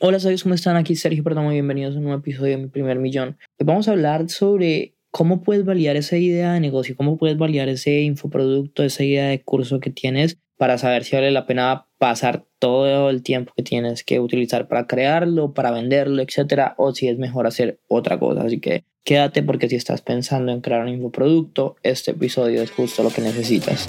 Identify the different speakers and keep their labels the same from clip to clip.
Speaker 1: Hola, ¿sabes cómo están? Aquí Sergio Perdomo, bienvenidos a un nuevo episodio de Mi Primer Millón. Vamos a hablar sobre cómo puedes validar esa idea de negocio, cómo puedes validar ese infoproducto, esa idea de curso que tienes para saber si vale la pena pasar todo el tiempo que tienes que utilizar para crearlo, para venderlo, etcétera, o si es mejor hacer otra cosa. Así que quédate porque si estás pensando en crear un infoproducto, este episodio es justo lo que necesitas.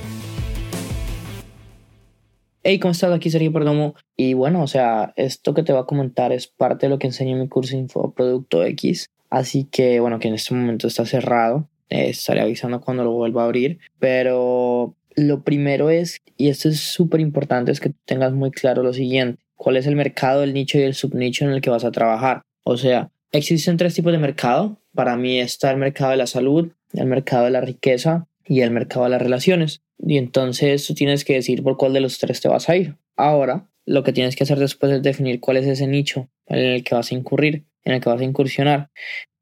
Speaker 1: Hey, ¿cómo estás? Aquí Sergio Perdomo. Y bueno, o sea, esto que te va a comentar es parte de lo que enseño en mi curso Infoproducto X. Así que, bueno, que en este momento está cerrado. Eh, estaré avisando cuando lo vuelva a abrir. Pero lo primero es, y esto es súper importante, es que tengas muy claro lo siguiente. ¿Cuál es el mercado, el nicho y el subnicho en el que vas a trabajar? O sea, existen tres tipos de mercado. Para mí está el mercado de la salud, el mercado de la riqueza y el mercado de las relaciones. Y entonces tú tienes que decir por cuál de los tres te vas a ir. Ahora, lo que tienes que hacer después es definir cuál es ese nicho en el que vas a incurrir, en el que vas a incursionar.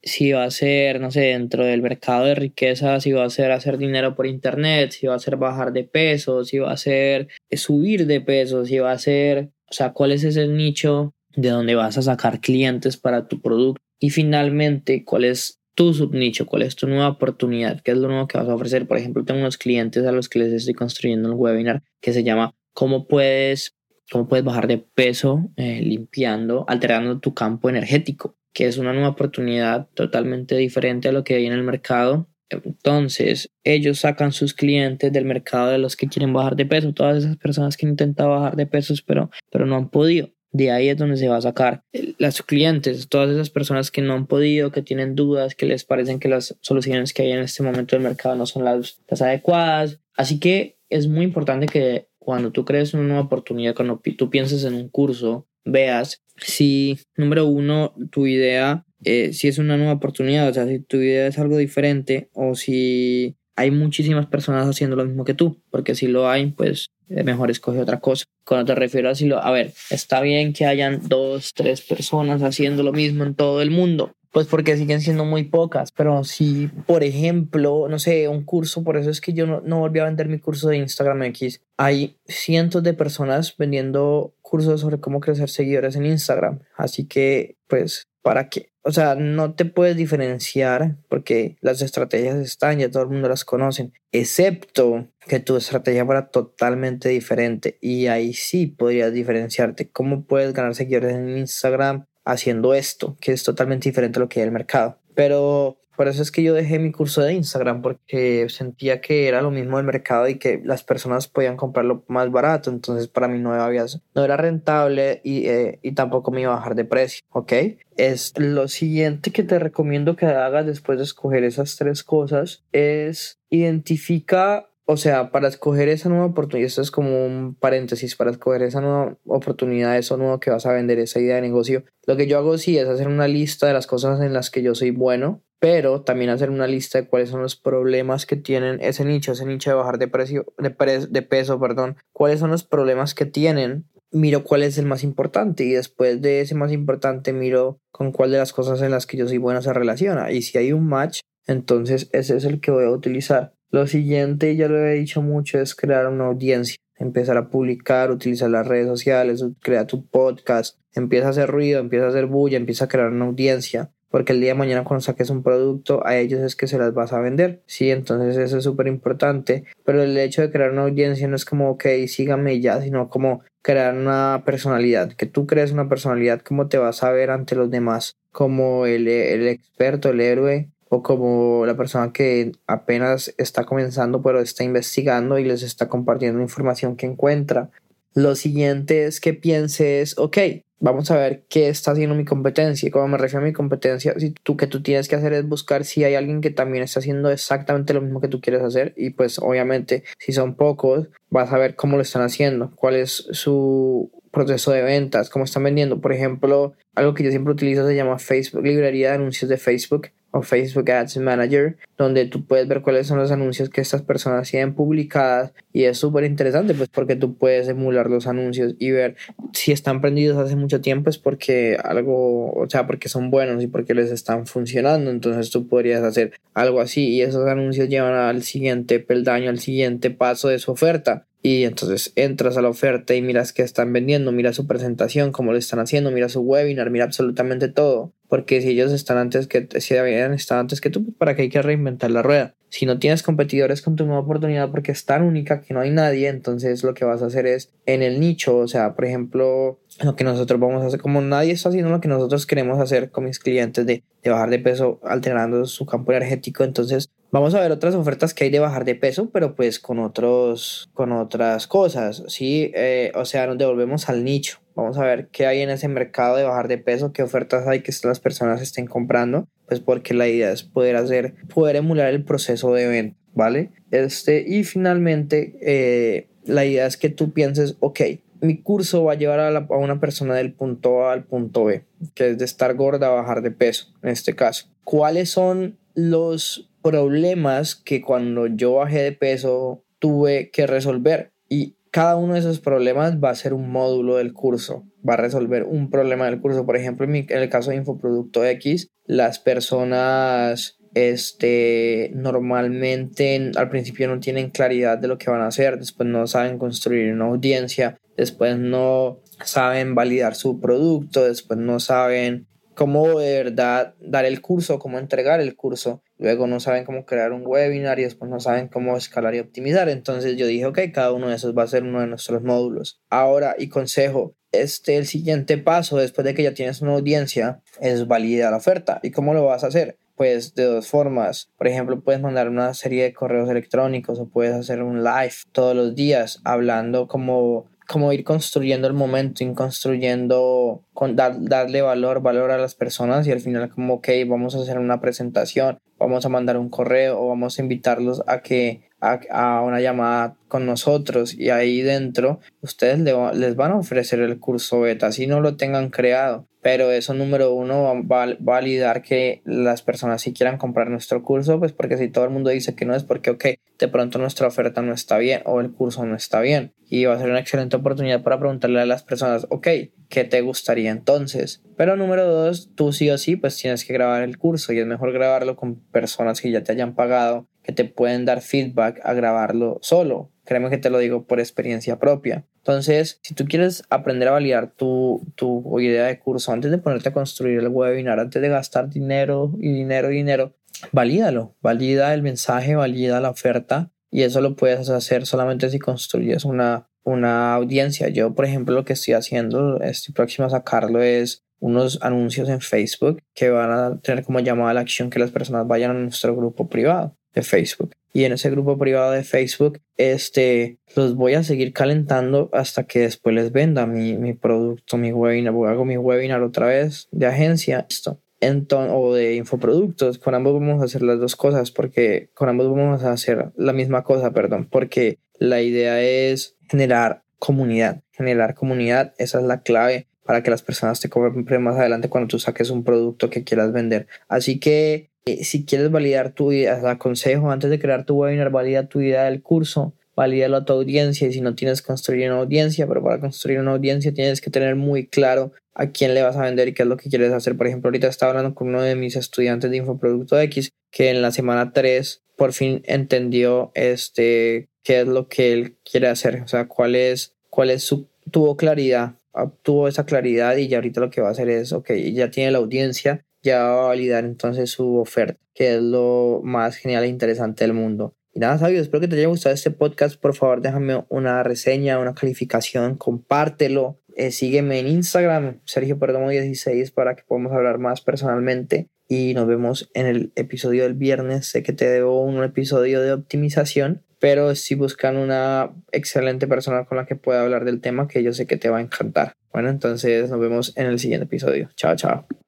Speaker 1: Si va a ser, no sé, dentro del mercado de riqueza, si va a ser hacer dinero por internet, si va a ser bajar de peso, si va a ser subir de peso, si va a ser, o sea, cuál es ese nicho de donde vas a sacar clientes para tu producto. Y finalmente, cuál es tu subnicho, cuál es tu nueva oportunidad, qué es lo nuevo que vas a ofrecer. Por ejemplo, tengo unos clientes a los que les estoy construyendo un webinar que se llama ¿Cómo puedes, cómo puedes bajar de peso eh, limpiando, alterando tu campo energético? que es una nueva oportunidad totalmente diferente a lo que hay en el mercado. Entonces, ellos sacan sus clientes del mercado de los que quieren bajar de peso, todas esas personas que han intentado bajar de pesos pero, pero no han podido. De ahí es donde se va a sacar las clientes, todas esas personas que no han podido, que tienen dudas, que les parecen que las soluciones que hay en este momento del mercado no son las, las adecuadas. Así que es muy importante que cuando tú crees una nueva oportunidad, cuando tú pienses en un curso, veas si, número uno, tu idea, eh, si es una nueva oportunidad, o sea, si tu idea es algo diferente o si hay muchísimas personas haciendo lo mismo que tú, porque si lo hay, pues mejor escoge otra cosa. Cuando te refiero a si lo, a ver, está bien que hayan dos, tres personas haciendo lo mismo en todo el mundo, pues porque siguen siendo muy pocas, pero si, por ejemplo, no sé, un curso, por eso es que yo no, no volví a vender mi curso de Instagram X, hay cientos de personas vendiendo cursos sobre cómo crecer seguidores en Instagram, así que, pues, ¿para qué? O sea, no te puedes diferenciar porque las estrategias están, ya todo el mundo las conoce, excepto que tu estrategia fuera totalmente diferente y ahí sí podrías diferenciarte. ¿Cómo puedes ganar seguidores en Instagram haciendo esto, que es totalmente diferente a lo que en el mercado? Pero por eso es que yo dejé mi curso de Instagram, porque sentía que era lo mismo del mercado y que las personas podían comprarlo más barato. Entonces para mí no, había, no era rentable y, eh, y tampoco me iba a bajar de precio. ¿Ok? Es lo siguiente que te recomiendo que hagas después de escoger esas tres cosas es identifica o sea, para escoger esa nueva oportunidad, esto es como un paréntesis, para escoger esa nueva oportunidad, eso nuevo que vas a vender, esa idea de negocio, lo que yo hago sí es hacer una lista de las cosas en las que yo soy bueno, pero también hacer una lista de cuáles son los problemas que tienen ese nicho, ese nicho de bajar de precio, de, de peso, perdón, cuáles son los problemas que tienen, miro cuál es el más importante y después de ese más importante miro con cuál de las cosas en las que yo soy bueno se relaciona y si hay un match, entonces ese es el que voy a utilizar. Lo siguiente, ya lo he dicho mucho, es crear una audiencia, empezar a publicar, utilizar las redes sociales, crear tu podcast, empieza a hacer ruido, empieza a hacer bulla, empieza a crear una audiencia, porque el día de mañana cuando saques un producto a ellos es que se las vas a vender, sí, entonces eso es súper importante, pero el hecho de crear una audiencia no es como, ok, sígame ya, sino como crear una personalidad, que tú crees una personalidad, cómo te vas a ver ante los demás, como el, el experto, el héroe, o como la persona que apenas está comenzando pero está investigando y les está compartiendo información que encuentra. Lo siguiente es que pienses, ok, vamos a ver qué está haciendo mi competencia. Y cuando me refiero a mi competencia, si tú que tú tienes que hacer es buscar si hay alguien que también está haciendo exactamente lo mismo que tú quieres hacer. Y pues obviamente, si son pocos, vas a ver cómo lo están haciendo, cuál es su proceso de ventas, cómo están vendiendo. Por ejemplo, algo que yo siempre utilizo se llama Facebook, librería de anuncios de Facebook o Facebook Ads Manager, donde tú puedes ver cuáles son los anuncios que estas personas tienen publicadas y es súper interesante pues porque tú puedes emular los anuncios y ver si están prendidos hace mucho tiempo es porque algo, o sea, porque son buenos y porque les están funcionando, entonces tú podrías hacer algo así y esos anuncios llevan al siguiente peldaño, al siguiente paso de su oferta y entonces entras a la oferta y miras qué están vendiendo, mira su presentación, cómo lo están haciendo, mira su webinar, mira absolutamente todo. Porque si ellos están antes que, si habían estado antes que tú, pues, ¿para qué hay que reinventar la rueda? Si no tienes competidores con tu nueva oportunidad porque es tan única que no hay nadie, entonces lo que vas a hacer es en el nicho, o sea, por ejemplo, lo que nosotros vamos a hacer, como nadie está haciendo lo que nosotros queremos hacer con mis clientes de, de bajar de peso alterando su campo energético, entonces Vamos a ver otras ofertas que hay de bajar de peso, pero pues con otros, con otras cosas, ¿sí? Eh, o sea, nos devolvemos al nicho. Vamos a ver qué hay en ese mercado de bajar de peso, qué ofertas hay que las personas estén comprando, pues porque la idea es poder hacer, poder emular el proceso de venta, ¿vale? Este, y finalmente, eh, la idea es que tú pienses, ok, mi curso va a llevar a, a, una persona del punto A al punto B, que es de estar gorda a bajar de peso, en este caso. ¿Cuáles son los problemas que cuando yo bajé de peso tuve que resolver. Y cada uno de esos problemas va a ser un módulo del curso, va a resolver un problema del curso. Por ejemplo, en, el caso de Infoproducto X, las personas este, normalmente al principio no tienen claridad de lo que van a hacer, después no saben construir una audiencia, después no saben validar su producto, después no saben cómo de verdad dar el curso, cómo entregar el curso. Luego no saben cómo crear un webinar y después no saben cómo escalar y optimizar. Entonces yo dije, ok, cada uno de esos va a ser uno de nuestros módulos. Ahora, y consejo, este, el siguiente paso después de que ya tienes una audiencia es validar la oferta. ¿Y cómo lo vas a hacer? Pues de dos formas. Por ejemplo, puedes mandar una serie de correos electrónicos o puedes hacer un live todos los días hablando como como ir construyendo el momento, ir construyendo, con darle valor, valor a las personas y al final como, ok, vamos a hacer una presentación, vamos a mandar un correo o vamos a invitarlos a que a, una llamada con nosotros y ahí dentro ustedes les van a ofrecer el curso beta, así no lo tengan creado. Pero eso número uno va a validar que las personas si quieran comprar nuestro curso, pues porque si todo el mundo dice que no es porque, ok, de pronto nuestra oferta no está bien o el curso no está bien. Y va a ser una excelente oportunidad para preguntarle a las personas, ok, ¿qué te gustaría entonces? Pero número dos, tú sí o sí, pues tienes que grabar el curso y es mejor grabarlo con personas que ya te hayan pagado que te pueden dar feedback a grabarlo solo. Créeme que te lo digo por experiencia propia. Entonces, si tú quieres aprender a validar tu, tu idea de curso antes de ponerte a construir el webinar, antes de gastar dinero y dinero y dinero, valídalo. Valida el mensaje, valida la oferta y eso lo puedes hacer solamente si construyes una, una audiencia. Yo, por ejemplo, lo que estoy haciendo, estoy próximo a sacarlo, es unos anuncios en Facebook que van a tener como llamada a la acción que las personas vayan a nuestro grupo privado de Facebook. Y en ese grupo privado de Facebook, este, los voy a seguir calentando hasta que después les venda mi, mi producto, mi webinar. Hago mi webinar otra vez de agencia, esto. Entonces, o de infoproductos. Con ambos vamos a hacer las dos cosas porque con ambos vamos a hacer la misma cosa, perdón, porque la idea es generar comunidad. Generar comunidad, esa es la clave para que las personas te compren más adelante cuando tú saques un producto que quieras vender. Así que si quieres validar tu idea, aconsejo antes de crear tu webinar, valida tu idea del curso, valídalo a tu audiencia y si no tienes construir una audiencia, pero para construir una audiencia tienes que tener muy claro a quién le vas a vender y qué es lo que quieres hacer. Por ejemplo, ahorita estaba hablando con uno de mis estudiantes de Infoproducto X que en la semana 3 por fin entendió este qué es lo que él quiere hacer, o sea, cuál es cuál es su tuvo claridad, obtuvo esa claridad y ya ahorita lo que va a hacer es, ok, ya tiene la audiencia, ya va a validar entonces su oferta, que es lo más genial e interesante del mundo. Y nada, sabios, espero que te haya gustado este podcast. Por favor, déjame una reseña, una calificación, compártelo. Eh, sígueme en Instagram, Sergio Perdomo 16, para que podamos hablar más personalmente. Y nos vemos en el episodio del viernes. Sé que te debo un episodio de optimización, pero si buscan una excelente persona con la que pueda hablar del tema que yo sé que te va a encantar. Bueno, entonces nos vemos en el siguiente episodio. Chao, chao.